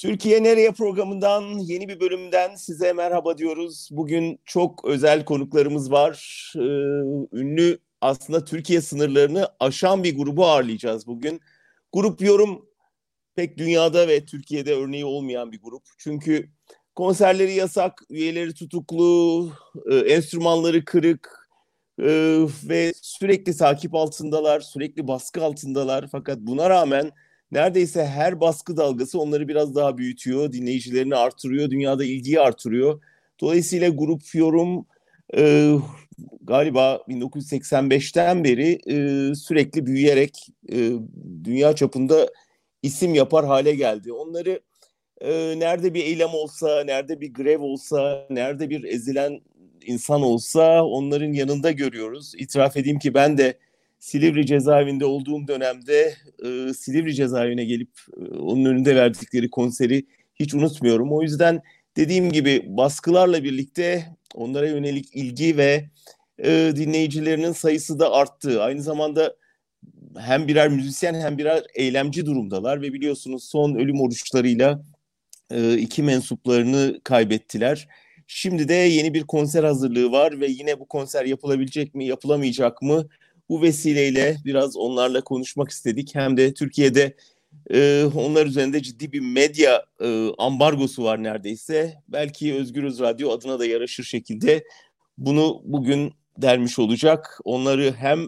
Türkiye Nereye programından yeni bir bölümden size merhaba diyoruz. Bugün çok özel konuklarımız var. Ee, ünlü aslında Türkiye sınırlarını aşan bir grubu ağırlayacağız bugün. Grup Yorum pek dünyada ve Türkiye'de örneği olmayan bir grup. Çünkü konserleri yasak, üyeleri tutuklu, e, enstrümanları kırık e, ve sürekli takip altındalar, sürekli baskı altındalar. Fakat buna rağmen neredeyse her baskı dalgası onları biraz daha büyütüyor, dinleyicilerini artırıyor, dünyada ilgiyi artırıyor. Dolayısıyla grup yorum e, galiba 1985'ten beri e, sürekli büyüyerek e, dünya çapında isim yapar hale geldi. Onları e, nerede bir eylem olsa, nerede bir grev olsa, nerede bir ezilen insan olsa onların yanında görüyoruz. İtiraf edeyim ki ben de Silivri cezaevinde olduğum dönemde e, Silivri cezaevine gelip e, onun önünde verdikleri konseri hiç unutmuyorum. O yüzden dediğim gibi baskılarla birlikte onlara yönelik ilgi ve e, dinleyicilerinin sayısı da arttı. Aynı zamanda hem birer müzisyen hem birer eylemci durumdalar ve biliyorsunuz son ölüm oruçlarıyla e, iki mensuplarını kaybettiler. Şimdi de yeni bir konser hazırlığı var ve yine bu konser yapılabilecek mi, yapılamayacak mı? Bu vesileyle biraz onlarla konuşmak istedik. Hem de Türkiye'de e, onlar üzerinde ciddi bir medya e, ambargosu var neredeyse. Belki Özgürüz Radyo adına da yaraşır şekilde bunu bugün dermiş olacak. Onları hem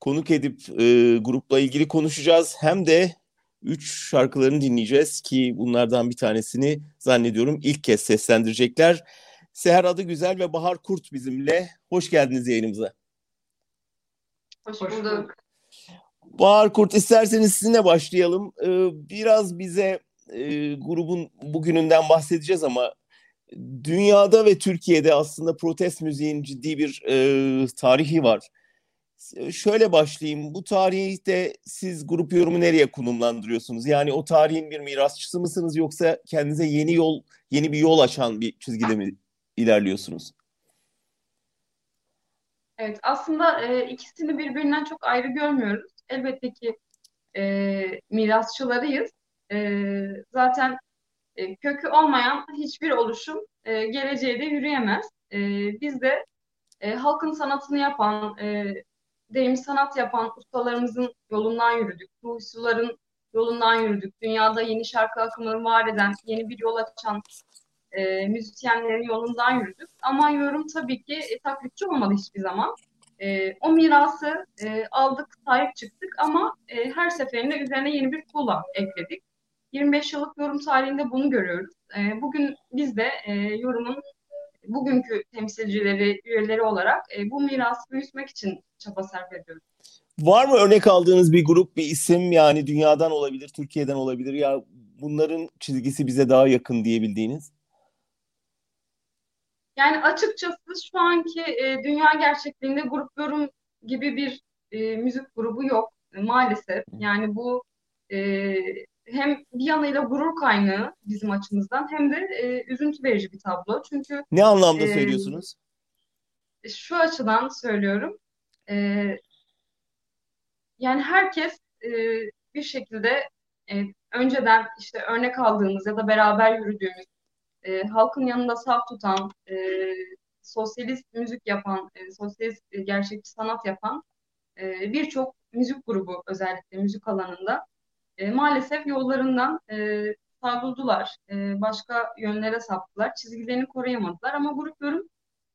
konuk edip e, grupla ilgili konuşacağız hem de üç şarkılarını dinleyeceğiz ki bunlardan bir tanesini zannediyorum ilk kez seslendirecekler. Seher Adı Güzel ve Bahar Kurt bizimle. Hoş geldiniz yayınımıza. Hoş bulduk. Bahar Kurt isterseniz sizinle başlayalım. Ee, biraz bize e, grubun bugününden bahsedeceğiz ama dünyada ve Türkiye'de aslında protest müziğin ciddi bir e, tarihi var. Şöyle başlayayım. Bu tarihte siz grup yorumu nereye konumlandırıyorsunuz? Yani o tarihin bir mirasçısı mısınız yoksa kendinize yeni yol, yeni bir yol açan bir çizgide mi ilerliyorsunuz? Evet, aslında e, ikisini birbirinden çok ayrı görmüyoruz. Elbette ki e, mirasçılarıyız. E, zaten e, kökü olmayan hiçbir oluşum e, geleceğe de yürüyemez. E, biz de e, halkın sanatını yapan, e, deyim sanat yapan ustalarımızın yolundan yürüdük. Ruhsuların yolundan yürüdük. Dünyada yeni şarkı akımını var eden, yeni bir yol açan e, müzisyenlerin yolundan yürüdük. Ama yorum tabii ki e, taklitçi olmadı hiçbir zaman. E, o mirası e, aldık, sahip çıktık ama e, her seferinde üzerine yeni bir tuğla ekledik. 25 yıllık yorum tarihinde bunu görüyoruz. E, bugün biz de e, yorumun bugünkü temsilcileri, üyeleri olarak e, bu mirası büyütmek için çaba sarf ediyoruz. Var mı örnek aldığınız bir grup, bir isim yani dünyadan olabilir, Türkiye'den olabilir ya bunların çizgisi bize daha yakın diyebildiğiniz? Yani açıkçası şu anki e, dünya gerçekliğinde grup yorum gibi bir e, müzik grubu yok e, maalesef. Yani bu e, hem bir yanıyla gurur kaynağı bizim açımızdan hem de e, üzüntü verici bir tablo. Çünkü ne anlamda e, söylüyorsunuz? Şu açıdan söylüyorum. E, yani herkes e, bir şekilde e, önceden işte örnek aldığımız ya da beraber yürüdüğümüz e, halkın yanında saf tutan, e, sosyalist müzik yapan, e, sosyalist e, gerçekçi sanat yapan e, birçok müzik grubu özellikle müzik alanında e, maalesef yollarından e, savruldular. E, başka yönlere saptılar. Çizgilerini koruyamadılar ama grup yorum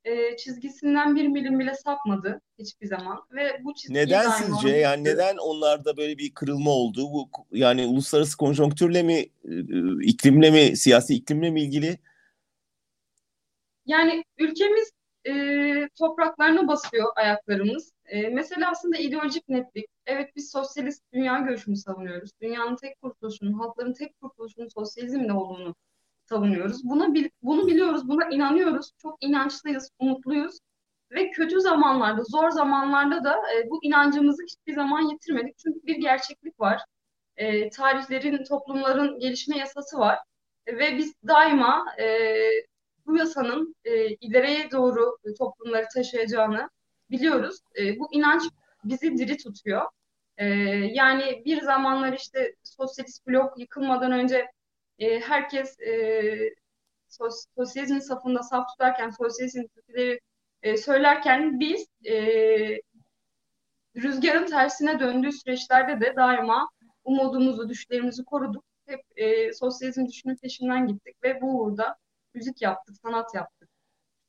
e, çizgisinden bir milim bile sapmadı hiçbir zaman. Ve bu çizgi neden sizce? yani neden onlarda böyle bir kırılma oldu? Bu yani uluslararası konjonktürle mi e, iklimle mi siyasi iklimle mi ilgili? Yani ülkemiz e, topraklarına basıyor ayaklarımız. E, mesela aslında ideolojik netlik. Evet biz sosyalist dünya görüşünü savunuyoruz. Dünyanın tek kurtuluşunun halkların tek kurtuluşunun sosyalizmle olduğunu savunuyoruz. Buna bunu biliyoruz, buna inanıyoruz. Çok inançlıyız, umutluyuz ve kötü zamanlarda, zor zamanlarda da e, bu inancımızı hiçbir zaman yitirmedik. Çünkü bir gerçeklik var. E, tarihlerin, toplumların gelişme yasası var. E, ve biz daima e, bu yasanın e, ileriye doğru toplumları taşıyacağını biliyoruz. E, bu inanç bizi diri tutuyor. E, yani bir zamanlar işte sosyalist blok yıkılmadan önce e, herkes e, sos, sosyalizmin safında saf tutarken, sosyalizm türküleri e, söylerken biz e, rüzgarın tersine döndüğü süreçlerde de daima umudumuzu, düşlerimizi koruduk. Hep e, sosyalizm düşünün peşinden gittik ve bu uğurda müzik yaptık, sanat yaptık.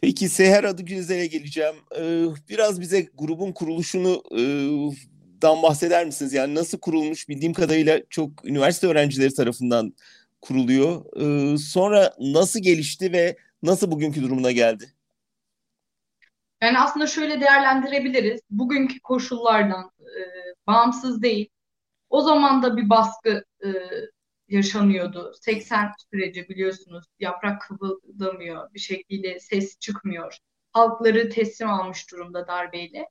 Peki Seher Adıgüzel'e geleceğim. Ee, biraz bize grubun kuruluşunu e, dan bahseder misiniz? Yani nasıl kurulmuş bildiğim kadarıyla çok üniversite öğrencileri tarafından kuruluyor. Ee, sonra nasıl gelişti ve nasıl bugünkü durumuna geldi? Yani aslında şöyle değerlendirebiliriz. Bugünkü koşullardan e, bağımsız değil. O zaman da bir baskı e, yaşanıyordu. 80 süreci biliyorsunuz yaprak kıvıldamıyor bir şekilde ses çıkmıyor. Halkları teslim almış durumda darbeyle.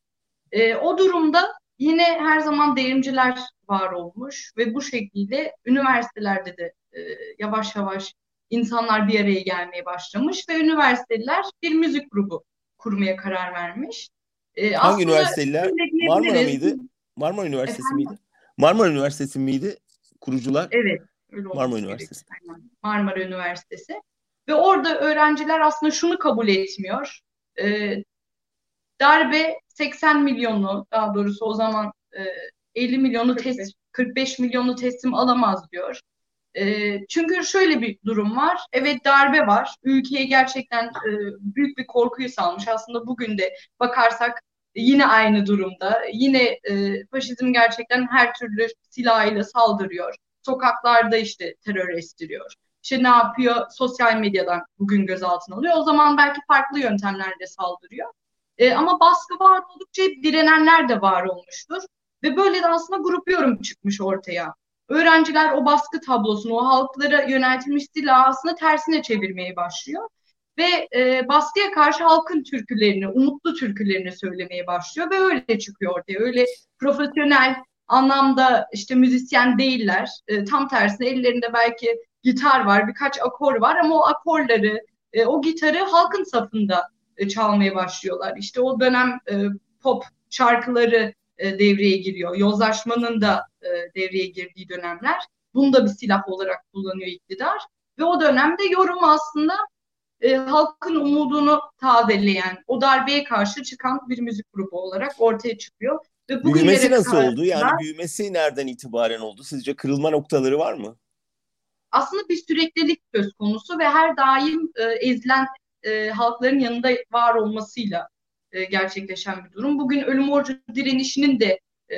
E, o durumda yine her zaman devrimciler var olmuş ve bu şekilde üniversitelerde de e, yavaş yavaş insanlar bir araya gelmeye başlamış ve üniversiteler bir müzik grubu kurmaya karar vermiş. E, Hangi üniversiteler? Marmara mıydı? Marmara Üniversitesi Efendim? miydi? Marmara Üniversitesi miydi kurucular? Evet. Öyle Marmara Üniversitesi. Marmara Üniversitesi. Ve orada öğrenciler aslında şunu kabul etmiyor. E, darbe 80 milyonu daha doğrusu o zaman e, 50 milyonu teslim 45 milyonu teslim alamaz diyor. E, çünkü şöyle bir durum var. Evet darbe var. Ülkeye gerçekten e, büyük bir korkuyu salmış. Aslında bugün de bakarsak yine aynı durumda. Yine e, faşizm gerçekten her türlü silahıyla saldırıyor. Sokaklarda işte terör estiriyor. İşte ne yapıyor? Sosyal medyadan bugün gözaltına alıyor. O zaman belki farklı yöntemlerle saldırıyor. E, ama baskı var oldukça direnenler de var olmuştur. Ve böyle de aslında grup yorum çıkmış ortaya. Öğrenciler o baskı tablosunu, o halklara yöneltilmiş silahı aslında tersine çevirmeye başlıyor. Ve e, baskıya karşı halkın türkülerini, umutlu türkülerini söylemeye başlıyor ve öyle çıkıyor ortaya. Öyle profesyonel anlamda işte müzisyen değiller. E, tam tersine ellerinde belki gitar var, birkaç akor var ama o akorları, e, o gitarı halkın safında e, çalmaya başlıyorlar. İşte o dönem e, pop şarkıları e, devreye giriyor. Yozlaşmanın da e, devreye girdiği dönemler. Bunu da bir silah olarak kullanıyor iktidar. Ve o dönemde yorum aslında e, halkın umudunu tazeleyen, o darbeye karşı çıkan bir müzik grubu olarak ortaya çıkıyor. Ve büyümesi nasıl oldu? Yani büyümesi nereden itibaren oldu? Sizce kırılma noktaları var mı? Aslında bir süreklilik söz konusu ve her daim e, ezilen e, halkların yanında var olmasıyla e, gerçekleşen bir durum. Bugün ölüm orucu direnişinin de e,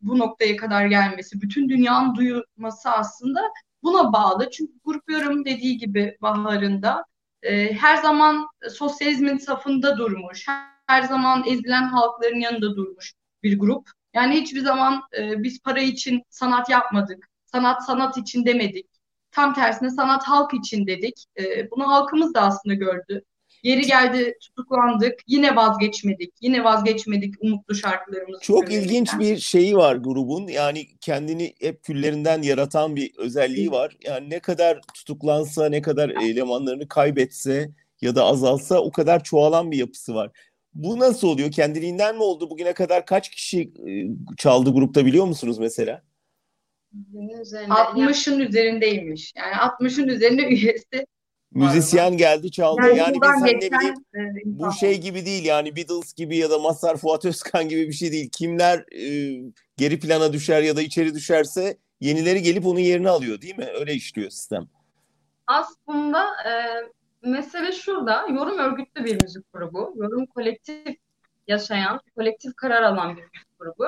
bu noktaya kadar gelmesi, bütün dünyanın duyması aslında buna bağlı. Çünkü grup yorum dediği gibi baharında e, her zaman sosyalizmin safında durmuş, her zaman ezilen halkların yanında durmuş bir grup. Yani hiçbir zaman e, biz para için sanat yapmadık, sanat sanat için demedik. Tam tersine sanat halk için dedik. E, bunu halkımız da aslında gördü. Yeri geldi tutuklandık. Yine vazgeçmedik. Yine vazgeçmedik umutlu şarkılarımızı. Çok ilginç bir şeyi var grubun. Yani kendini hep küllerinden yaratan bir özelliği var. Yani ne kadar tutuklansa, ne kadar elemanlarını kaybetse ya da azalsa o kadar çoğalan bir yapısı var. Bu nasıl oluyor? Kendiliğinden mi oldu? Bugüne kadar kaç kişi e, çaldı grupta biliyor musunuz mesela? 60'ın üzerindeymiş. Yani 60'ın üzerinde üyesi Müzisyen geldi çaldı. Yani, yani mesela ne bileyim e, bu şey gibi değil yani Beatles gibi ya da Mazhar Fuat Özkan gibi bir şey değil. Kimler e, geri plana düşer ya da içeri düşerse yenileri gelip onun yerini alıyor değil mi? Öyle işliyor sistem. Aslında e, mesele şurada. Yorum örgütlü bir müzik grubu. Yorum kolektif yaşayan, kolektif karar alan bir müzik grubu.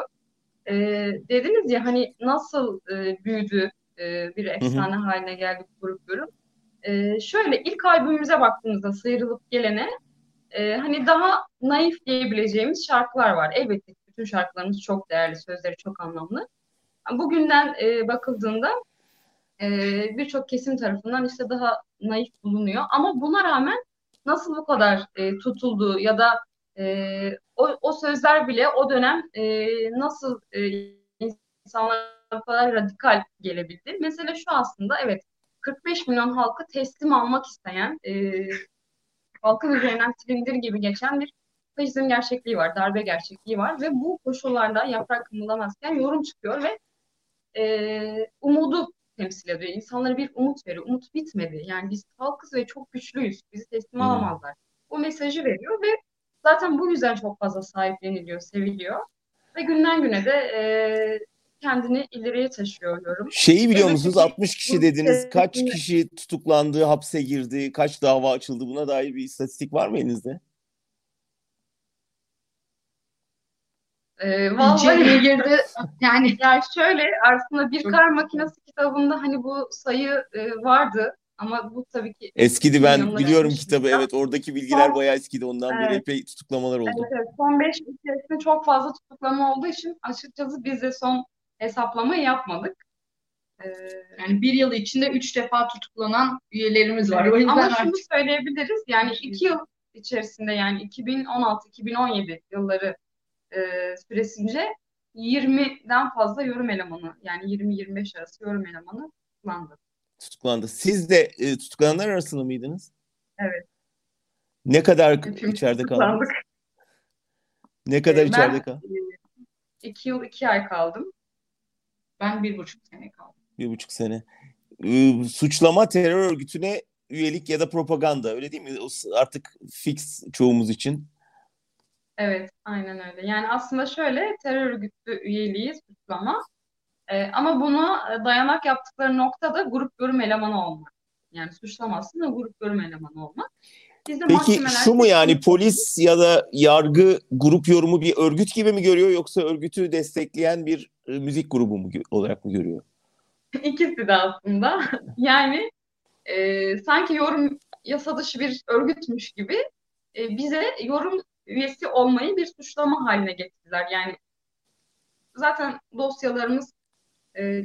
E, dediniz ya hani nasıl e, büyüdü, e, bir efsane hı hı. haline geldi bu grup yorum. E, şöyle ilk albümümüze baktığımızda sıyrılıp gelene e, hani daha naif diyebileceğimiz şarkılar var. Elbette bütün şarkılarımız çok değerli, sözleri çok anlamlı. Bugünden e, bakıldığında e, birçok kesim tarafından işte daha naif bulunuyor. Ama buna rağmen nasıl bu kadar e, tutulduğu ya da e, o, o sözler bile o dönem e, nasıl e, insanlara bu kadar radikal gelebildi. Mesela şu aslında evet 45 milyon halkı teslim almak isteyen, e, halkın üzerinden silindir gibi geçen bir faşizm gerçekliği var, darbe gerçekliği var ve bu koşullarda yaprak kımıldamazken yorum çıkıyor ve e, umudu temsil ediyor. İnsanlara bir umut veriyor. Umut bitmedi. Yani biz halkız ve çok güçlüyüz. Bizi teslim Hmm. alamazlar. Bu mesajı veriyor ve zaten bu yüzden çok fazla sahipleniliyor, seviliyor. Ve günden güne de e, kendini ileriye taşıyor yorum. Şeyi biliyor musunuz? peki, 60 kişi dediniz. Kaç kesinlikle- kişi tutuklandı, hapse girdi, kaç dava açıldı? Buna dair bir istatistik var mı elinizde? E, İçeriye vallahi girdi. Yani yani şöyle aslında bir kar makinesi kitabında hani bu sayı e, vardı ama bu tabii ki Eskidi ben biliyorum kitabı. Evet oradaki bilgiler Son- bayağı eskidi. Ondan beri Evet. epey tutuklamalar oldu. Evet, evet. Son 5 yıl içerisinde çok fazla tutuklama olduğu için açıkçası biz de son hesaplamayı yapmadık. Ee, yani bir yıl içinde üç defa tutuklanan üyelerimiz var. Evet. Ama şunu artık söyleyebiliriz. Yani 2 yıl içerisinde yani 2016-2017 yılları e, süresince 20'den fazla yorum elemanı yani 20-25 arası yorum elemanı tutuklandı. Tutuklandı. Siz de e, tutuklananlar arasında mıydınız? Evet. Ne kadar Hepimiz içeride kaldınız? Ne kadar Ee, içeride kaldınız? 2 yıl 2 ay kaldım. Ben bir buçuk sene kaldım. Bir buçuk sene. Ee, suçlama terör örgütüne üyelik ya da propaganda öyle değil mi? Artık fix çoğumuz için. Evet, aynen öyle. Yani aslında şöyle terör örgütü üyeliği suçlama. Ee, ama buna e, dayanak yaptıkları nokta da grup yorum elemanı olmak. Yani suçlamasın da grup yorum elemanı olmak. Bizde Peki mahkemeler şu mu yani polis ya da yargı grup yorumu bir örgüt gibi mi görüyor yoksa örgütü destekleyen bir e, müzik grubu mu olarak mı görüyor? ikisi de aslında. Yani e, sanki yorum yasa dışı bir örgütmüş gibi e, bize yorum üyesi olmayı bir suçlama haline getirdiler. Yani zaten dosyalarımız e,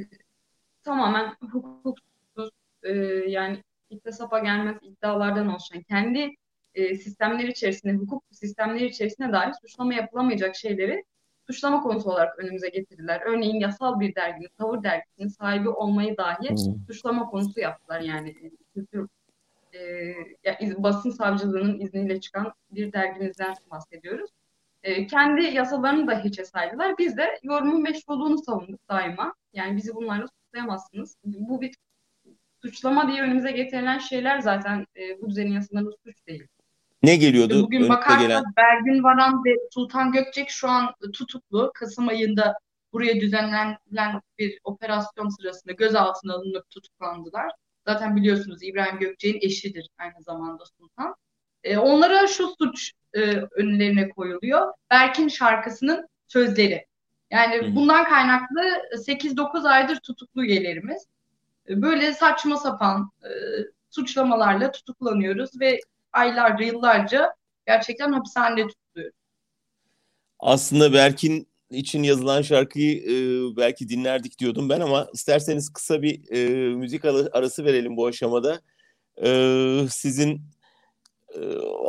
tamamen hukuksuz e, yani iple sapa gelmez iddialardan oluşan kendi e, sistemleri içerisinde hukuk sistemleri içerisinde dahi suçlama yapılamayacak şeyleri suçlama konusu olarak önümüze getirdiler. Örneğin yasal bir derginin, tavır dergisinin sahibi olmayı dahi suçlama konusu yaptılar yani. Kültür e, ya, iz- basın savcılığının izniyle çıkan bir dergimizden bahsediyoruz. E, kendi yasalarını da hiçe saydılar. Biz de yorumun meşruluğunu savunduk daima. Yani bizi bunlarla suçlayamazsınız. Bu bir suçlama diye önümüze getirilen şeyler zaten e, bu düzenin yasalarında suç değil. Ne geliyordu Bugün bakarsak gelen? Bergün Varan ve Sultan Gökçek şu an tutuklu. Kasım ayında buraya düzenlenen bir operasyon sırasında gözaltına alınıp tutuklandılar. Zaten biliyorsunuz İbrahim Gökçek'in eşidir aynı zamanda Sultan. E, onlara şu suç e, önlerine koyuluyor. Berk'in şarkısının sözleri. Yani Hı hı. bundan kaynaklı 8-9 aydır tutuklu üyelerimiz. E, Böyle saçma sapan e, suçlamalarla tutuklanıyoruz ve aylarca, yıllarca gerçekten hapishanede tutuluyoruz. Aslında Berk'in için yazılan şarkıyı e, belki dinlerdik diyordum ben ama isterseniz kısa bir e, müzik ara- arası verelim bu aşamada. E, sizin e,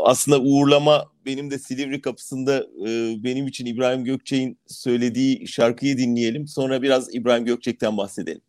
aslında uğurlama benim de Silivri kapısında e, benim için İbrahim Gökçek'in söylediği şarkıyı dinleyelim. Sonra biraz İbrahim Gökçek'ten bahsedelim.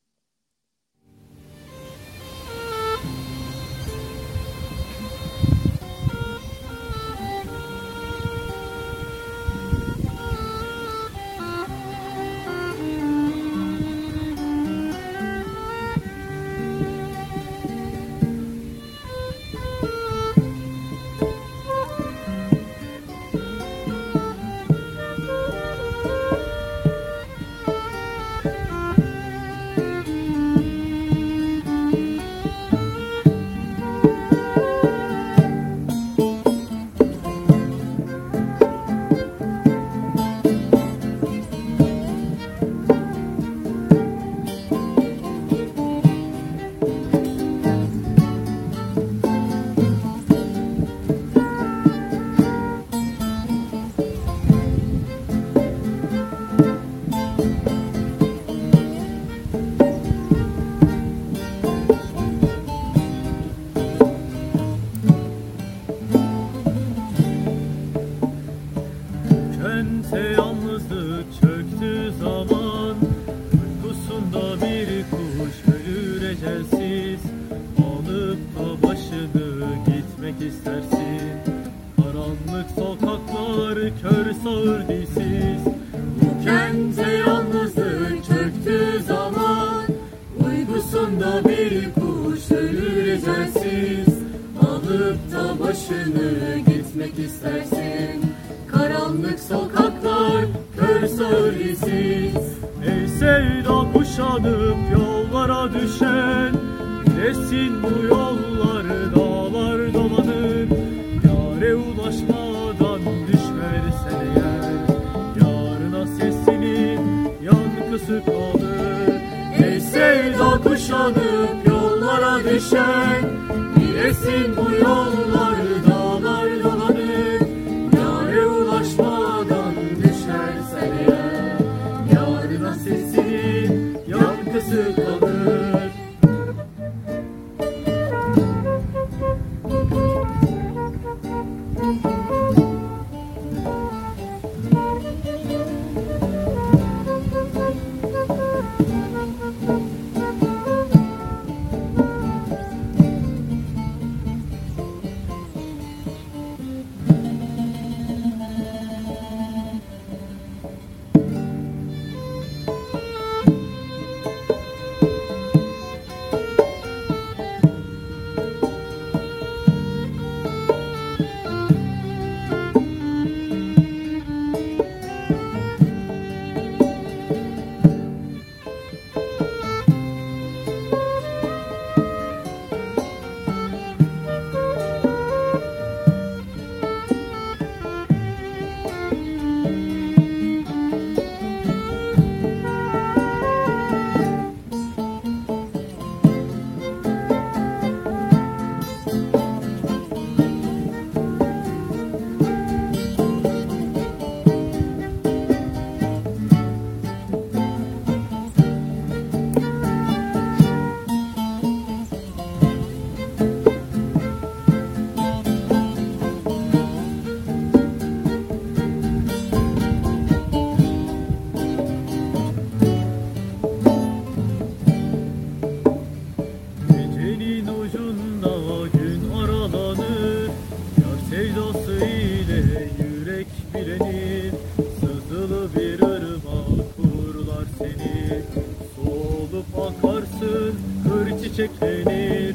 Solup akarsın kır çiçeklenir.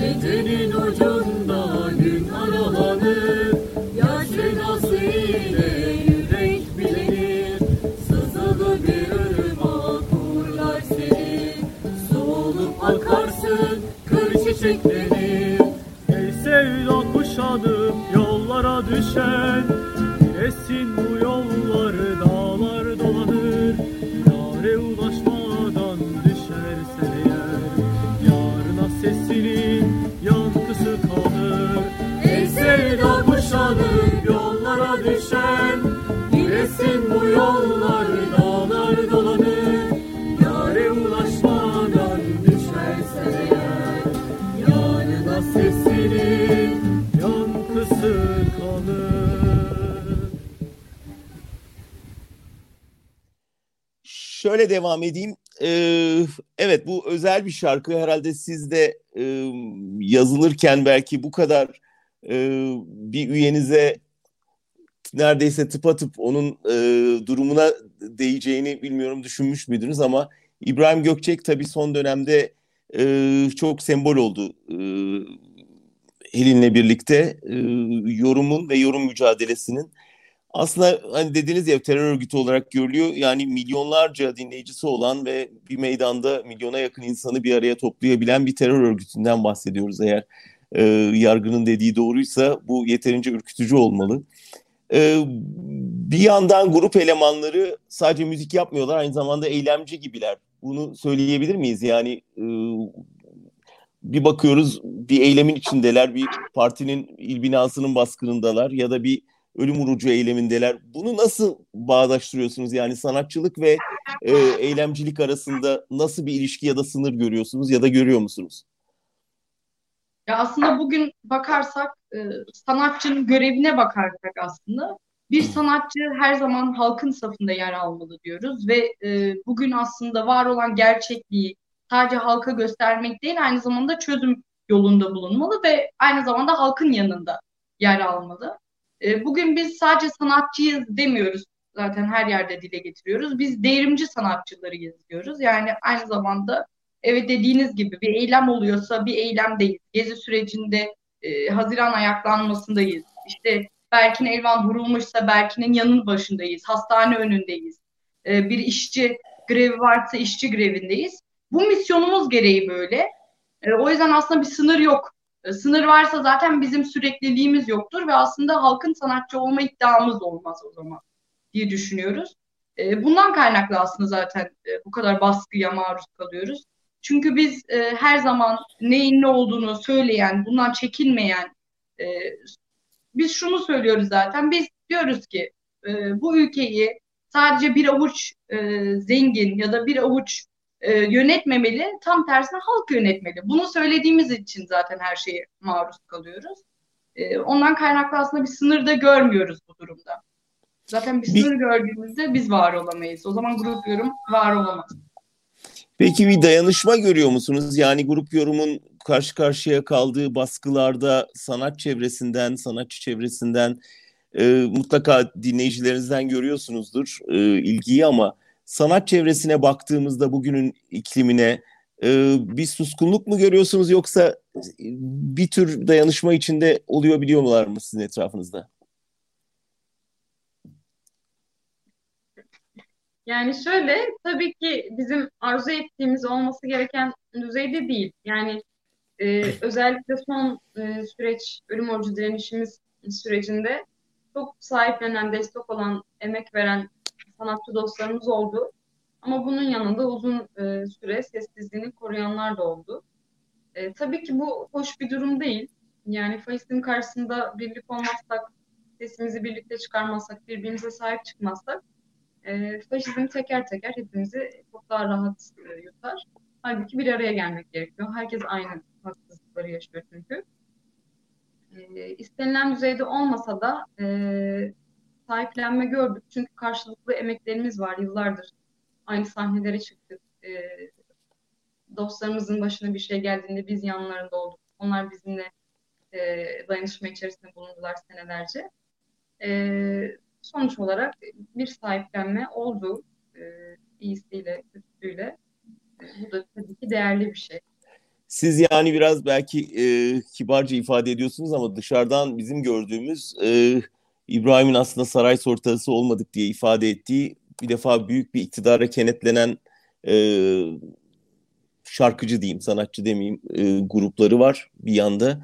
Gecenin ucunda gün aralanır. Yar sevdası ile yürek bilenir. Sızılı bir ırmak kurlar seni. Solup akarsın kır çiçeklenir. Ey sevda kuşanıp yollara düşen Şöyle devam edeyim. Ee, evet bu özel bir şarkı. Herhalde siz de e, yazılırken belki bu kadar e, bir üyenize neredeyse tıpatıp onun e, durumuna değeceğini bilmiyorum düşünmüş müydünüz ama İbrahim Gökçek tabii son dönemde e, çok sembol oldu e, Helin'le birlikte e, yorumun ve yorum mücadelesinin. Aslında hani dediniz ya terör örgütü olarak görülüyor. Yani milyonlarca dinleyicisi olan ve bir meydanda milyona yakın insanı bir araya toplayabilen bir terör örgütünden bahsediyoruz. Eğer e, yargının dediği doğruysa bu yeterince ürkütücü olmalı. E, bir yandan grup elemanları sadece müzik yapmıyorlar, aynı zamanda eylemci gibiler. Bunu söyleyebilir miyiz? Yani e, bir bakıyoruz bir eylemin içindeler, bir partinin il binasının baskınındalar ya da bir ölüm vurucu eylemindeler. Bunu nasıl bağdaştırıyorsunuz? Yani sanatçılık ve e, eylemcilik arasında nasıl bir ilişki ya da sınır görüyorsunuz ya da görüyor musunuz? Ya aslında bugün bakarsak e, sanatçının görevine bakarsak aslında bir sanatçı her zaman halkın safında yer almalı diyoruz ve e, bugün aslında var olan gerçekliği sadece halka göstermek değil aynı zamanda çözüm yolunda bulunmalı ve aynı zamanda halkın yanında yer almalı. E, bugün biz sadece sanatçıyız demiyoruz zaten her yerde dile getiriyoruz. Biz devrimci sanatçılarıyız diyoruz. Yani aynı zamanda Evet dediğiniz gibi bir eylem oluyorsa bir eylemdeyiz. Gezi sürecinde e, Haziran ayaklanmasındayız. İşte Berkin Elvan vurulmuşsa Berkin'in yanın başındayız. Hastane önündeyiz. E, bir işçi grevi varsa işçi grevindeyiz. Bu misyonumuz gereği böyle. E, o yüzden aslında bir sınır yok. E, sınır varsa zaten bizim sürekliliğimiz yoktur ve aslında halkın sanatçı olma iddiamız olmaz o zaman diye düşünüyoruz. E, bundan kaynaklı aslında zaten e, bu kadar baskıya maruz kalıyoruz. Çünkü biz her zaman neyin ne olduğunu söyleyen, bundan çekinmeyen, biz şunu söylüyoruz zaten. Biz diyoruz ki bu ülkeyi sadece bir avuç zengin ya da bir avuç e, yönetmemeli, tam tersine halk yönetmeli. Bunu söylediğimiz için zaten her şeye maruz kalıyoruz. E, ondan kaynaklı aslında bir sınır da görmüyoruz bu durumda. Zaten bir sınır bir... gördüğümüzde biz var olamayız. O zaman grup yorum var olamaz. Peki bir dayanışma görüyor musunuz? Yani grup yorumun karşı karşıya kaldığı baskılarda sanat çevresinden, sanatçı çevresinden e, mutlaka dinleyicilerinizden görüyorsunuzdur e, ilgiyi ama sanat çevresine baktığımızda bugünün iklimine e, bir suskunluk mu görüyorsunuz yoksa bir tür dayanışma içinde oluyor biliyorlar mı sizin etrafınızda? Yani şöyle tabii ki bizim arzu ettiğimiz olması gereken düzeyde değil. Yani e, özellikle son e, süreç ölüm orucu direnişimiz sürecinde çok sahiplenen, destek olan, emek veren sanatçı dostlarımız oldu. Ama bunun yanında uzun e, süre sessizliğini koruyanlar da oldu. E, tabii ki bu hoş bir durum değil. Yani faşizm karşısında birlik olmazsak, sesimizi birlikte çıkarmazsak, birbirimize sahip çıkmazsak e, faşizm teker teker hepimizi çok daha rahat e, yutar. Halbuki bir araya gelmek gerekiyor. Herkes aynı haksızlıkları yaşıyor çünkü. E, istenilen düzeyde olmasa da e, sahiplenme gördük. Çünkü karşılıklı emeklerimiz var yıllardır. Aynı sahnelere çıktık. E, dostlarımızın başına bir şey geldiğinde biz yanlarında olduk. Onlar bizimle e, dayanışma içerisinde bulundular senelerce. E, sonuç olarak bir sahiplenme oldu. E, iyisiyle, kötüsüyle. Bu da tabii ki değerli bir şey. Siz yani biraz belki e, kibarca ifade ediyorsunuz ama dışarıdan bizim gördüğümüz e, İbrahim'in aslında saray sortası olmadık diye ifade ettiği bir defa büyük bir iktidara kenetlenen e, şarkıcı diyeyim, sanatçı demeyeyim e, grupları var bir yanda.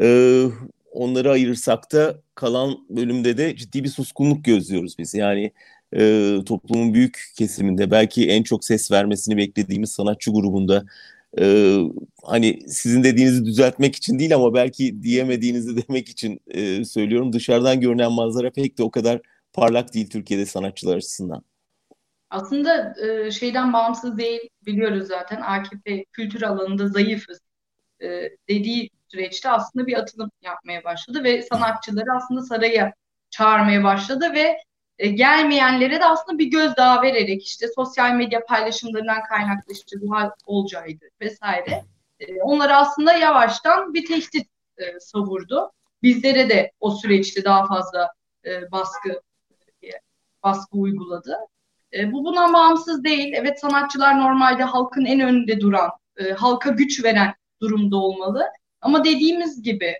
E, onları ayırırsak da kalan bölümde de ciddi bir suskunluk gözlüyoruz biz. Yani e, toplumun büyük kesiminde belki en çok ses vermesini beklediğimiz sanatçı grubunda e, hani sizin dediğinizi düzeltmek için değil ama belki diyemediğinizi demek için e, söylüyorum. Dışarıdan görünen manzara pek de o kadar parlak değil Türkiye'de sanatçılar açısından. Aslında e, şeyden bağımsız değil biliyoruz zaten AKP kültür alanında zayıfız e, dediği süreçte aslında bir atılım yapmaya başladı ve sanatçıları aslında saraya çağırmaya başladı ve e, gelmeyenlere de aslında bir gözdağı vererek işte sosyal medya paylaşımlarından kaynaklı işte Zuhal Olcay'dı vesaire. E, onları aslında yavaştan bir tehdit e, savurdu. Bizlere de o süreçte daha fazla baskı baskı uyguladı. Bu bundan bağımsız değil. Evet sanatçılar normalde halkın en önünde duran, halka güç veren durumda olmalı. Ama dediğimiz gibi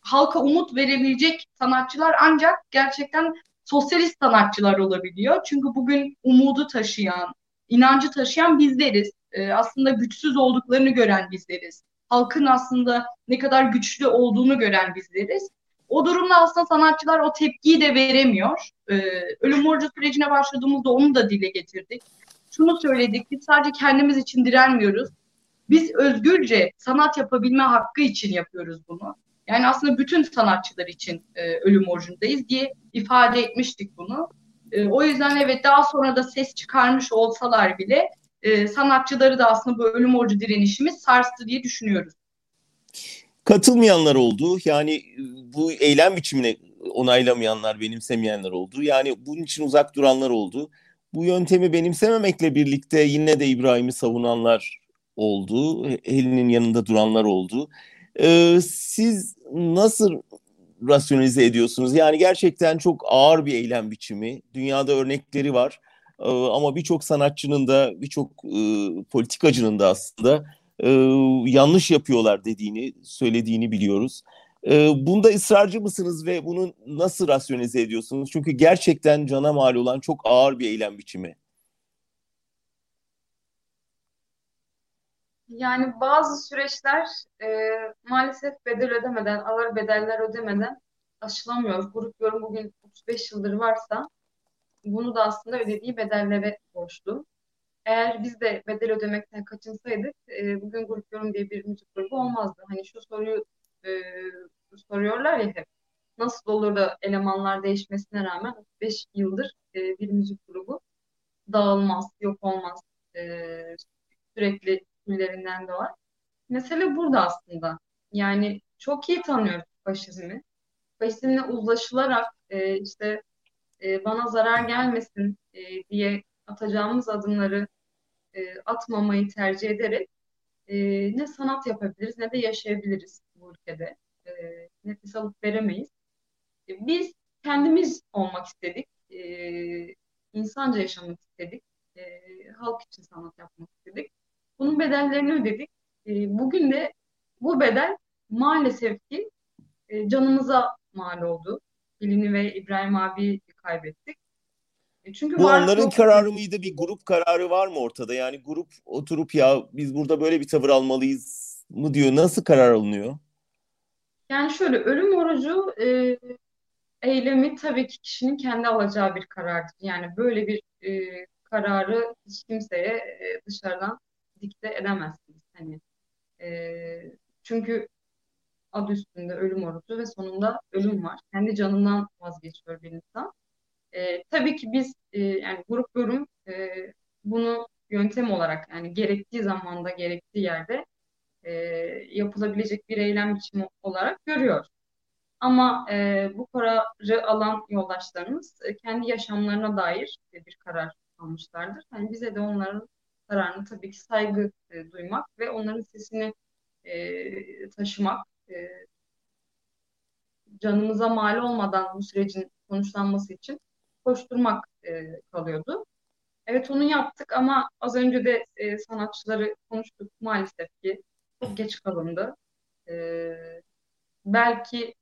halka umut verebilecek sanatçılar ancak gerçekten sosyalist sanatçılar olabiliyor. Çünkü bugün umudu taşıyan, inancı taşıyan bizleriz. E, aslında güçsüz olduklarını gören bizleriz. Halkın aslında ne kadar güçlü olduğunu gören bizleriz. O durumda aslında sanatçılar o tepkiyi de veremiyor. E, ölüm orucu sürecine başladığımızda onu da dile getirdik. Şunu söyledik, biz sadece kendimiz için direnmiyoruz. Biz özgürce sanat yapabilme hakkı için yapıyoruz bunu. Yani aslında bütün sanatçılar için e, ölüm orucundayız diye ifade etmiştik bunu. E, o yüzden evet daha sonra da ses çıkarmış olsalar bile e, sanatçıları da aslında bu ölüm orucu direnişimiz sarstı diye düşünüyoruz. Katılmayanlar oldu. Yani e, bu eylem biçimine onaylamayanlar, benimsemeyenler oldu. Yani bunun için uzak duranlar oldu. Bu yöntemi benimsememekle birlikte yine de İbrahim'i savunanlar oldu. Elinin yanında duranlar oldu. Ee, siz nasıl rasyonize ediyorsunuz? Yani gerçekten çok ağır bir eylem biçimi. Dünyada örnekleri var. ama birçok sanatçının da birçok politikacının da aslında yanlış yapıyorlar dediğini söylediğini biliyoruz. bunda ısrarcı mısınız ve bunu nasıl rasyonize ediyorsunuz? Çünkü gerçekten cana mal olan çok ağır bir eylem biçimi. Yani bazı süreçler e, maalesef bedel ödemeden, ağır bedeller ödemeden aşılamıyor. Grup yorum bugün 35 yıldır varsa bunu da aslında ödediği bedellere borçlu. Eğer biz de bedel ödemekten kaçınsaydık e, bugün grup yorum diye bir müzik grubu olmazdı. Hani şu soruyu e, soruyorlar ya hep. Nasıl olur da elemanlar değişmesine rağmen 35 yıldır e, bir müzik grubu dağılmaz, yok olmaz. E, sürekli küllerinden doğar. Mesele burada aslında. Yani çok iyi tanıyoruz faşizmi. Faşizmle uzlaşılarak e, işte e, bana zarar gelmesin e, diye atacağımız adımları e, atmamayı tercih ederek e, ne sanat yapabiliriz ne de yaşayabiliriz bu ülkede. E, nefes alıp veremeyiz. E, biz kendimiz olmak istedik. E, insanca yaşamak istedik. E, halk için sanat yapmak istedik. Bunun bedellerini ödedik. E, bugün de bu bedel maalesef ki e, canımıza mal oldu. Hilini ve İbrahim abi kaybettik. E, çünkü Bu onların çok... kararı mıydı? Bir grup kararı var mı ortada? Yani grup oturup ya biz burada böyle bir tavır almalıyız mı diyor. Nasıl karar alınıyor? Yani şöyle ölüm orucu e, eylemi tabii ki kişinin kendi alacağı bir karardır. Yani böyle bir e, kararı hiç kimseye e, dışarıdan dikte edemezsiniz. Hani e, çünkü adı üstünde ölüm orucu ve sonunda ölüm var. Kendi canından vazgeçiyor bir insan. E, tabii ki biz e, yani grup yorum e, bunu yöntem olarak yani gerektiği zamanda gerektiği yerde e, yapılabilecek bir eylem biçimi olarak görüyor. Ama e, bu kararı alan yoldaşlarımız e, kendi yaşamlarına dair bir karar almışlardır. Yani bize de onların kararını tabii ki saygı e, duymak ve onların sesini e, taşımak, e, canımıza mal olmadan bu sürecin sonuçlanması için koşturmak e, kalıyordu. Evet onu yaptık ama az önce de e, sanatçıları konuştuk maalesef ki çok geç kalındı. E, belki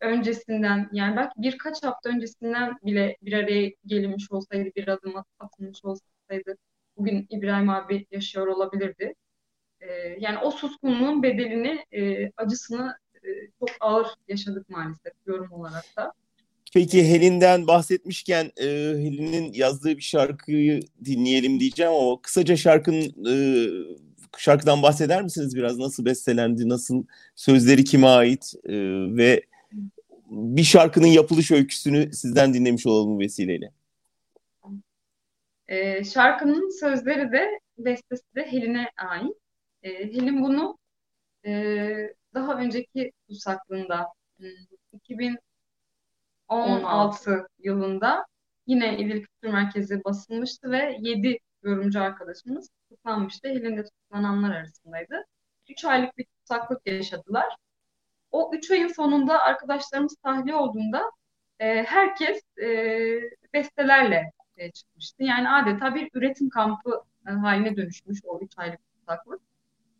öncesinden yani belki birkaç hafta öncesinden bile bir araya gelinmiş olsaydı bir adım atılmış olsaydı bugün İbrahim abi yaşıyor olabilirdi. E, yani o suskunluğun bedelini, e, acısını e, çok ağır yaşadık maalesef yorum olarak da. Peki Helin'den bahsetmişken e, Helin'in yazdığı bir şarkıyı dinleyelim diyeceğim ama kısaca şarkının e, şarkıdan bahseder misiniz biraz? Nasıl bestelendi, nasıl sözleri kime ait e, ve bir şarkının yapılış öyküsünü sizden dinlemiş olalım vesileyle. E, şarkının sözleri de bestesi de Helin'e ait. E, Helin bunu e, daha önceki Tusaklığında 2016 hmm, yılında yine İdil Kültür Merkezi basılmıştı ve 7 yorumcu arkadaşımız tutuklanmıştı. Helin'de tutuklananlar arasındaydı. 3 aylık bir tutsaklık yaşadılar. O 3 ayın sonunda arkadaşlarımız tahliye olduğunda e, herkes e, bestelerle ortaya çıkmıştı. Yani adeta bir üretim kampı e, haline dönüşmüş o üç aylık tutaklık.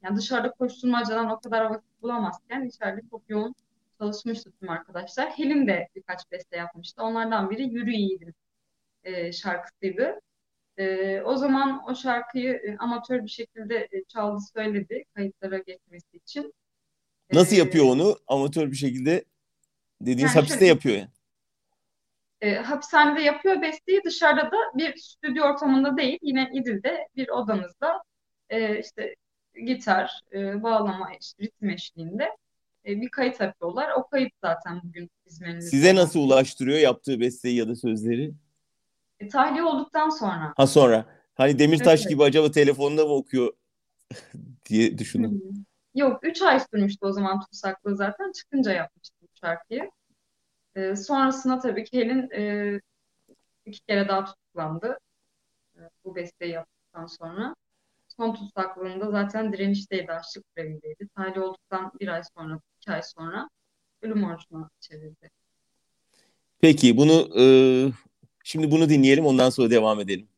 Yani dışarıda koşturmacadan o kadar vakit bulamazken içeride çok yoğun çalışmıştı tüm arkadaşlar. Helim de birkaç beste yapmıştı. Onlardan biri Yürü Yiğidim e, şarkısıydı. E, o zaman o şarkıyı e, amatör bir şekilde e, çaldı söyledi kayıtlara geçmesi için. Nasıl e, yapıyor onu amatör bir şekilde? Dediğiniz yani hapiste şöyle, yapıyor yani e, hapishanede yapıyor besteyi dışarıda da bir stüdyo ortamında değil yine İdil'de bir odanızda e, işte gitar, e, bağlama, işte, ritim eşliğinde e, bir kayıt yapıyorlar. O kayıt zaten bugün bizim elimizde. Size nasıl ulaştırıyor yaptığı besteyi ya da sözleri? E, tahliye olduktan sonra. Ha sonra. Hani Demirtaş evet. gibi acaba telefonda mı okuyor diye düşündüm. Hmm. Yok 3 ay sürmüştü o zaman tutsaklığı zaten. Çıkınca yapmıştı bu şarkıyı. E, sonrasında tabii ki Helen e, iki kere daha tutuklandı. E, bu besteyi yaptıktan sonra. Son tutsaklığında zaten direnişteydi, açlık grevindeydi. Tahliye olduktan bir ay sonra, iki ay sonra ölüm orucuna çevirdi. Peki bunu e, Şimdi bunu dinleyelim ondan sonra devam edelim.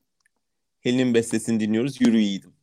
Helin'in bestesini dinliyoruz. Yürü yiğidim.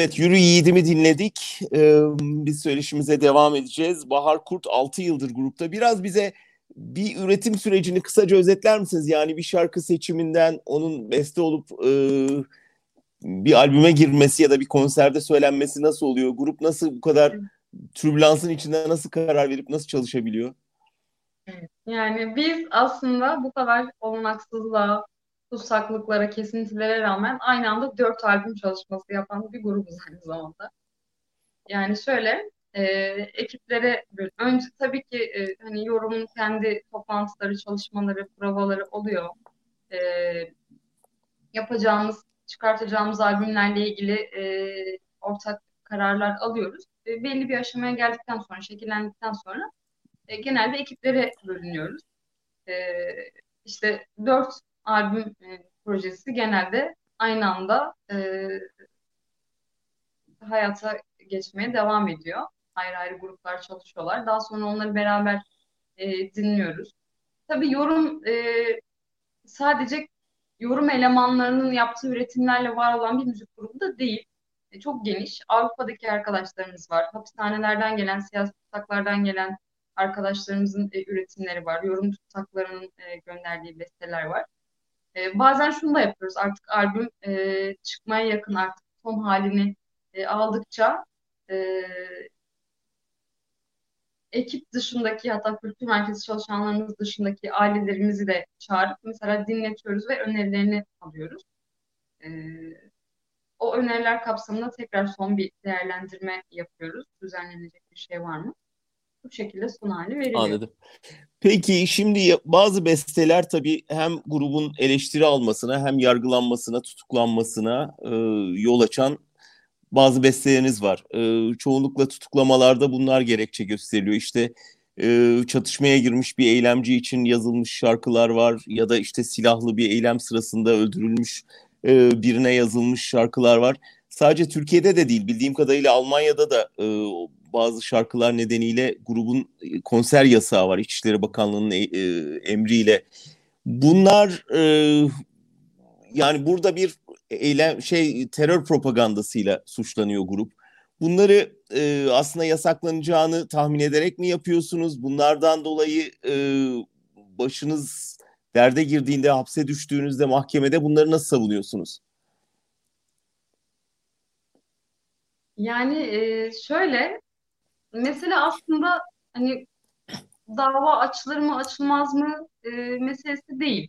Evet, Yürü Yiğidim'i dinledik. Ee, biz söyleşimize devam edeceğiz. Bahar Kurt 6 yıldır grupta. Biraz bize bir üretim sürecini kısaca özetler misiniz? Yani bir şarkı seçiminden onun beste olup e, bir albüme girmesi ya da bir konserde söylenmesi nasıl oluyor? Grup nasıl bu kadar türbülansın içinde nasıl karar verip nasıl çalışabiliyor? Yani biz aslında bu kadar olanaksızlığa, tutsaklıklara, kesintilere rağmen aynı anda dört albüm çalışması yapan bir grubuz aynı zamanda. Yani şöyle e, ekiplere önce tabii ki e, hani yorumun kendi toplantıları, çalışmaları, provaları oluyor. E, yapacağımız, çıkartacağımız albümlerle ilgili e, ortak kararlar alıyoruz. E, belli bir aşamaya geldikten sonra, şekillendikten sonra e, genelde ekiplere bölünüyoruz. E, işte dört albüm e, projesi genelde aynı anda e, hayata geçmeye devam ediyor. Ayrı ayrı gruplar çalışıyorlar. Daha sonra onları beraber e, dinliyoruz. Tabii yorum e, sadece yorum elemanlarının yaptığı üretimlerle var olan bir müzik grubu da değil. E, çok geniş. Avrupa'daki arkadaşlarımız var. Hapishanelerden gelen, siyasi tutsaklardan gelen arkadaşlarımızın e, üretimleri var. Yorum tutsaklarının e, gönderdiği besteler var. E, bazen şunu da yapıyoruz. Artık albüm e, çıkmaya yakın artık son halini e, aldıkça e, ekip dışındaki hatta kültür merkezi çalışanlarımız dışındaki ailelerimizi de çağırıp mesela dinletiyoruz ve önerilerini alıyoruz. E, o öneriler kapsamında tekrar son bir değerlendirme yapıyoruz. Düzenlenecek bir şey var mı? Bu şekilde son hali veriliyor. Anladım. Peki şimdi bazı besteler tabii hem grubun eleştiri almasına hem yargılanmasına, tutuklanmasına e, yol açan bazı besteleriniz var. E, çoğunlukla tutuklamalarda bunlar gerekçe gösteriliyor. İşte e, çatışmaya girmiş bir eylemci için yazılmış şarkılar var ya da işte silahlı bir eylem sırasında öldürülmüş e, birine yazılmış şarkılar var. Sadece Türkiye'de de değil bildiğim kadarıyla Almanya'da da e, bazı şarkılar nedeniyle grubun e, konser yasağı var İçişleri Bakanlığı'nın e, e, emriyle. Bunlar yani burada bir eylem şey terör propagandasıyla suçlanıyor grup. Bunları aslında yasaklanacağını tahmin ederek mi yapıyorsunuz? Bunlardan dolayı başınız derde girdiğinde, hapse düştüğünüzde mahkemede bunları nasıl savunuyorsunuz? Yani e, şöyle mesela aslında hani dava açılır mı açılmaz mı e, meselesi değil.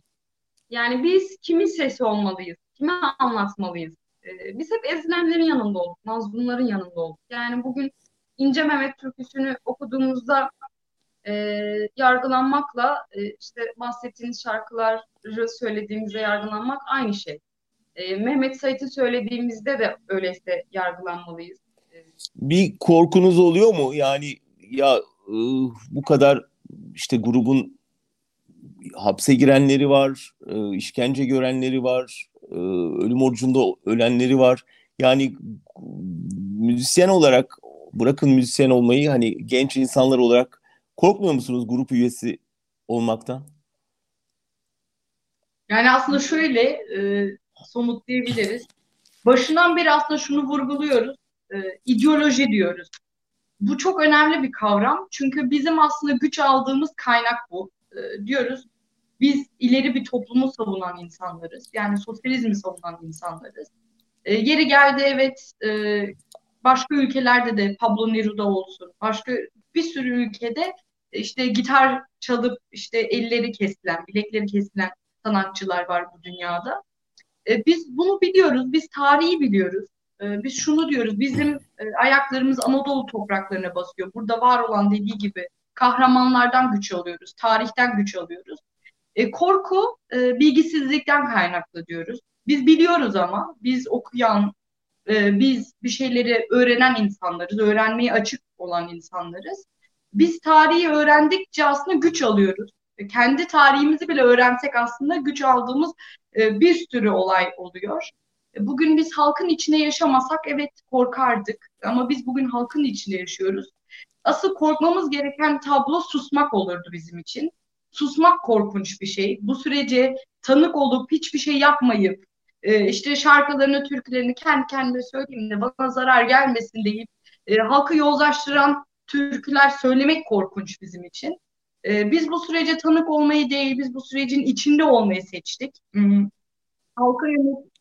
Yani biz kimin sesi olmalıyız? Kime anlatmalıyız? E, biz hep ezilenlerin yanında olduk, mazlumların yanında olduk. Yani bugün İnce Mehmet türküsünü okuduğumuzda e, yargılanmakla e, işte bahsettiğiniz şarkıları söylediğimizde yargılanmak aynı şey. E, Mehmet Sait'i söylediğimizde de öyleyse yargılanmalıyız. Bir korkunuz oluyor mu? Yani ya bu kadar işte grubun hapse girenleri var, işkence görenleri var, ölüm orucunda ölenleri var. Yani müzisyen olarak bırakın müzisyen olmayı hani genç insanlar olarak korkmuyor musunuz grup üyesi olmaktan? Yani aslında şöyle e, somutlayabiliriz. Başından beri aslında şunu vurguluyoruz. E, ideoloji diyoruz. Bu çok önemli bir kavram. Çünkü bizim aslında güç aldığımız kaynak bu. E, diyoruz biz ileri bir toplumu savunan insanlarız. Yani sosyalizmi savunan insanlarız. E, yeri geldi evet e, başka ülkelerde de Pablo Neruda olsun. Başka bir sürü ülkede işte gitar çalıp işte elleri kesilen, bilekleri kesilen sanatçılar var bu dünyada. E, biz bunu biliyoruz, biz tarihi biliyoruz. E, biz şunu diyoruz, bizim e, ayaklarımız Anadolu topraklarına basıyor. Burada var olan dediği gibi kahramanlardan güç alıyoruz, tarihten güç alıyoruz. E, korku e, bilgisizlikten kaynaklı diyoruz. Biz biliyoruz ama biz okuyan, e, biz bir şeyleri öğrenen insanlarız, öğrenmeye açık olan insanlarız. Biz tarihi öğrendikçe aslında güç alıyoruz. E, kendi tarihimizi bile öğrensek aslında güç aldığımız e, bir sürü olay oluyor. Bugün biz halkın içine yaşamasak evet korkardık ama biz bugün halkın içinde yaşıyoruz. Asıl korkmamız gereken tablo susmak olurdu bizim için. Susmak korkunç bir şey. Bu sürece tanık olup hiçbir şey yapmayıp e, işte şarkılarını, türkülerini kendi kendime söyleyeyim de bana zarar gelmesin deyip e, halkı yozlaştıran türküler söylemek korkunç bizim için. E, biz bu sürece tanık olmayı değil, biz bu sürecin içinde olmayı seçtik. Hmm. Halka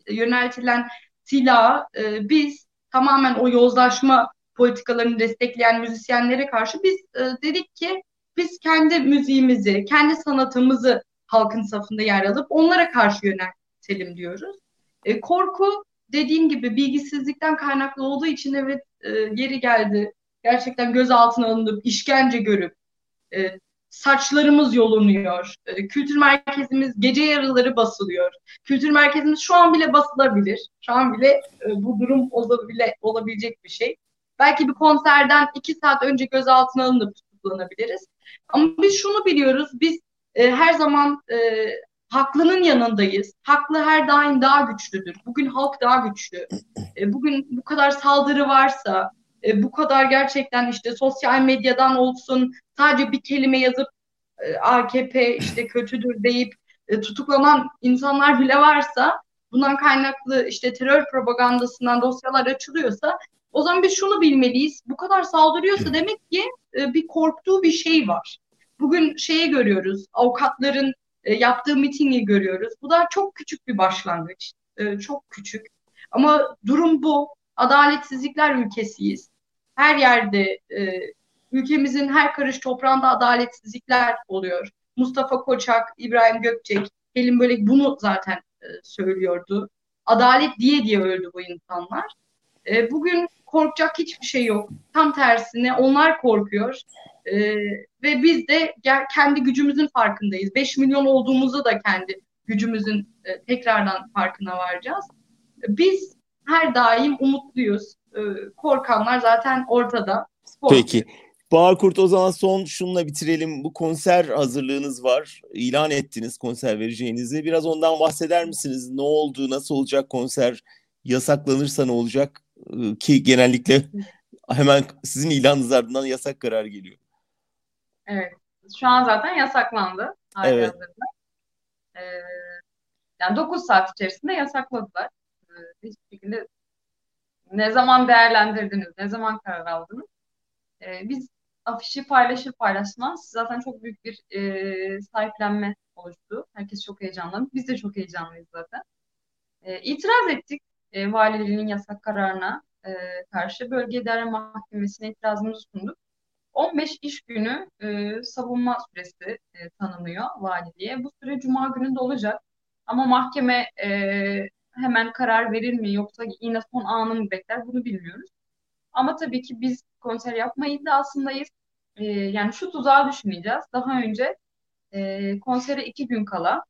yöneltilen silah e, biz tamamen o yozlaşma politikalarını destekleyen müzisyenlere karşı biz e, dedik ki biz kendi müziğimizi, kendi sanatımızı halkın safında yer alıp onlara karşı yöneltelim diyoruz. E, korku dediğim gibi bilgisizlikten kaynaklı olduğu için evet e, yeri geldi. Gerçekten gözaltına alınıp işkence görüp e, saçlarımız yolunuyor. E, kültür merkezimiz gece yarıları basılıyor. Kültür merkezimiz şu an bile basılabilir. Şu an bile e, bu durum olabile, olabilecek bir şey. Belki bir konserden iki saat önce gözaltına alınıp tutuklanabiliriz. Ama biz şunu biliyoruz. Biz e, her zaman e, haklının yanındayız. Haklı her daim daha güçlüdür. Bugün halk daha güçlü. E, bugün bu kadar saldırı varsa, e, bu kadar gerçekten işte sosyal medyadan olsun sadece bir kelime yazıp e, AKP işte kötüdür deyip e, tutuklanan insanlar bile varsa bundan kaynaklı işte terör propagandasından dosyalar açılıyorsa o zaman biz şunu bilmeliyiz. Bu kadar saldırıyorsa demek ki e, bir korktuğu bir şey var. Bugün şeyi görüyoruz. Avukatların e, yaptığı mitingi görüyoruz. Bu da çok küçük bir başlangıç. E, çok küçük. Ama durum bu. Adaletsizlikler ülkesiyiz. Her yerde e, ülkemizin her karış toprağında adaletsizlikler oluyor. Mustafa Koçak, İbrahim Gökçek, Pelin Bölek bunu zaten e, söylüyordu. Adalet diye diye öldü bu insanlar. E, bugün korkacak hiçbir şey yok. Tam tersine onlar korkuyor. E, ve biz de kendi gücümüzün farkındayız. 5 milyon olduğumuzu da kendi gücümüzün e, tekrardan farkına varacağız. Biz her daim umutluyuz. E, korkanlar zaten ortada. Korkuyor. Peki. Bahar Kurt o zaman son şunla bitirelim. Bu konser hazırlığınız var. İlan ettiniz konser vereceğinizi. Biraz ondan bahseder misiniz? Ne oldu? Nasıl olacak konser? Yasaklanırsa ne olacak? Ee, ki genellikle hemen sizin ilanınız ardından yasak karar geliyor. Evet. Şu an zaten yasaklandı. Evet. Ee, yani 9 saat içerisinde yasakladılar. e, hiçbir şekilde ne zaman değerlendirdiniz, ne zaman karar aldınız? E, biz afişi paylaşır paylaşmaz zaten çok büyük bir e, sahiplenme oluştu. Herkes çok heyecanlandı. Biz de çok heyecanlıyız zaten. E, itiraz ettik e, valiliğinin yasak kararına e, karşı. Bölge İdare Mahkemesi'ne itirazımızı sunduk. 15 iş günü e, savunma süresi e, tanınıyor valiliğe. Bu süre cuma günü de olacak. Ama mahkeme e, hemen karar verir mi yoksa yine son anı mı bekler bunu bilmiyoruz. Ama tabii ki biz konser yapma iddiasındayız. E, yani şu tuzağı düşüneceğiz. Daha önce e, konsere iki gün kala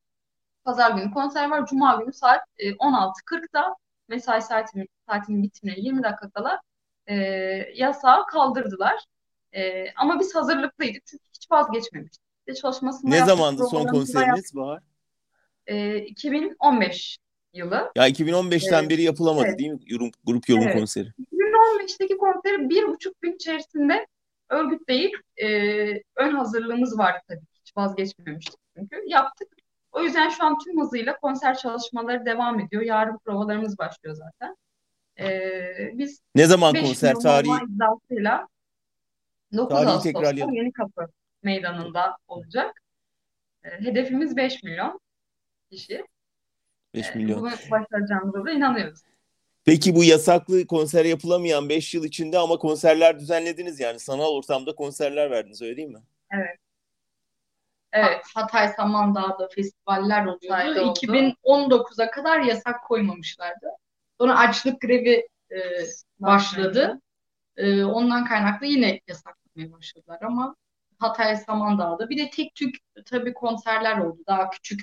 pazar günü konser var. Cuma günü saat e, 16.40'da mesai saatinin, saatinin bitimine 20 dakika kala e, yasağı kaldırdılar. E, ama biz hazırlıklıydık çünkü hiç vazgeçmemiştik. İşte çalışmasını ne zamandı son konseriniz Bahar? E, 2015 yılı. Ya 2015'ten evet. beri yapılamadı evet. değil mi yorum, grup yorum evet. konseri? 2015'teki konseri bir buçuk gün içerisinde örgütleyip e, ön hazırlığımız var tabii hiç vazgeçmemiştik çünkü yaptık. O yüzden şu an tüm hızıyla konser çalışmaları devam ediyor. Yarın provalarımız başlıyor zaten. Ee, biz ne zaman konser tarihi? iddiasıyla 9 tarihi Ağustos'ta Yeni Kapı Meydanı'nda olacak. Ee, hedefimiz 5 milyon kişi. 5 milyon. Bunu başaracağımıza da inanıyoruz. Peki bu yasaklı konser yapılamayan 5 yıl içinde ama konserler düzenlediniz yani sanal ortamda konserler verdiniz öyle değil mi? Evet. Evet. Hatay Samandağ'da festivaller oluyordu. 2019'a kadar yasak koymamışlardı. Sonra açlık grevi e, başladı. E, ondan kaynaklı yine yasaklamaya başladılar ama Hatay Samandağ'da bir de tek tük tabii konserler oldu. Daha küçük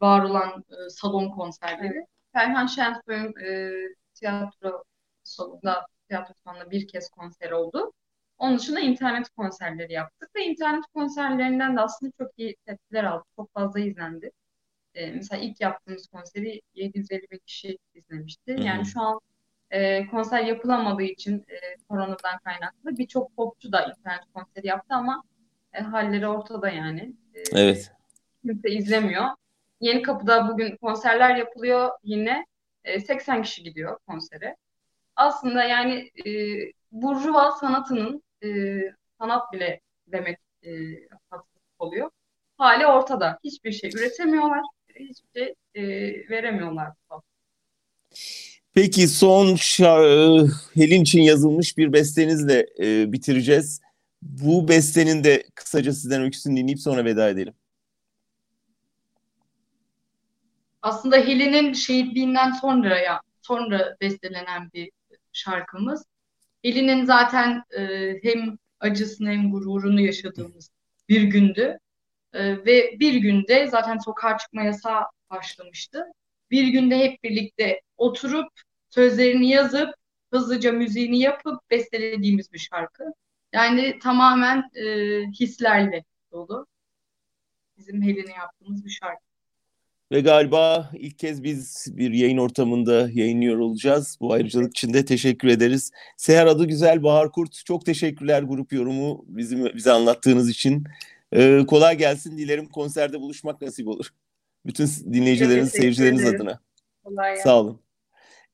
var olan e, salon konserleri. Evet. Ferhan Şensoy'un e, tiyatro salonunda tiyatro salonunda bir kez konser oldu. Onun dışında internet konserleri yaptık ve internet konserlerinden de aslında çok iyi tepkiler aldık. Çok fazla izlendi. Ee, mesela ilk yaptığımız konseri 750 bin kişi izlemişti. Hı-hı. Yani şu an e, konser yapılamadığı için e, koronadan kaynaklı birçok popçu da internet konseri yaptı ama e, halleri ortada yani. E, evet. Kimse izlemiyor. Yeni Kapı'da bugün konserler yapılıyor yine. E, 80 kişi gidiyor konsere. Aslında yani e, Burjuva sanatının e, sanat bile demek e, oluyor. Hali ortada. Hiçbir şey üretemiyorlar. Hiçbir şey e, veremiyorlar. Peki son şa- Helin için yazılmış bir bestenizle e, bitireceğiz. Bu bestenin de kısaca sizden öyküsünü dinleyip sonra veda edelim. Aslında Helin'in şehitliğinden sonra ya sonra bestelenen bir şarkımız. Eli'nin zaten e, hem acısını hem gururunu yaşadığımız bir gündü. E, ve bir günde zaten sokağa çıkma yasağı başlamıştı. Bir günde hep birlikte oturup sözlerini yazıp hızlıca müziğini yapıp bestelediğimiz bir şarkı. Yani tamamen e, hislerle dolu. Bizim Helin'e yaptığımız bir şarkı. Ve galiba ilk kez biz bir yayın ortamında yayınlıyor olacağız. Bu ayrıcalık için de teşekkür ederiz. Seher adı güzel Bahar Kurt. Çok teşekkürler grup yorumu bizim bize anlattığınız için. Ee, kolay gelsin. Dilerim konserde buluşmak nasip olur. Bütün dinleyicileriniz, seyircileriniz ederim. adına. Kolay Sağ olun.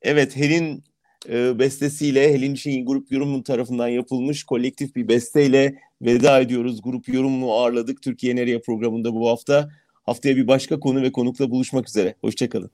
Evet, Helin e, bestesiyle Helin Şeyin grup yorumu tarafından yapılmış kolektif bir besteyle veda ediyoruz. Grup yorumu ağırladık Türkiye Nereye programında bu hafta. Haftaya bir başka konu ve konukla buluşmak üzere. Hoşçakalın.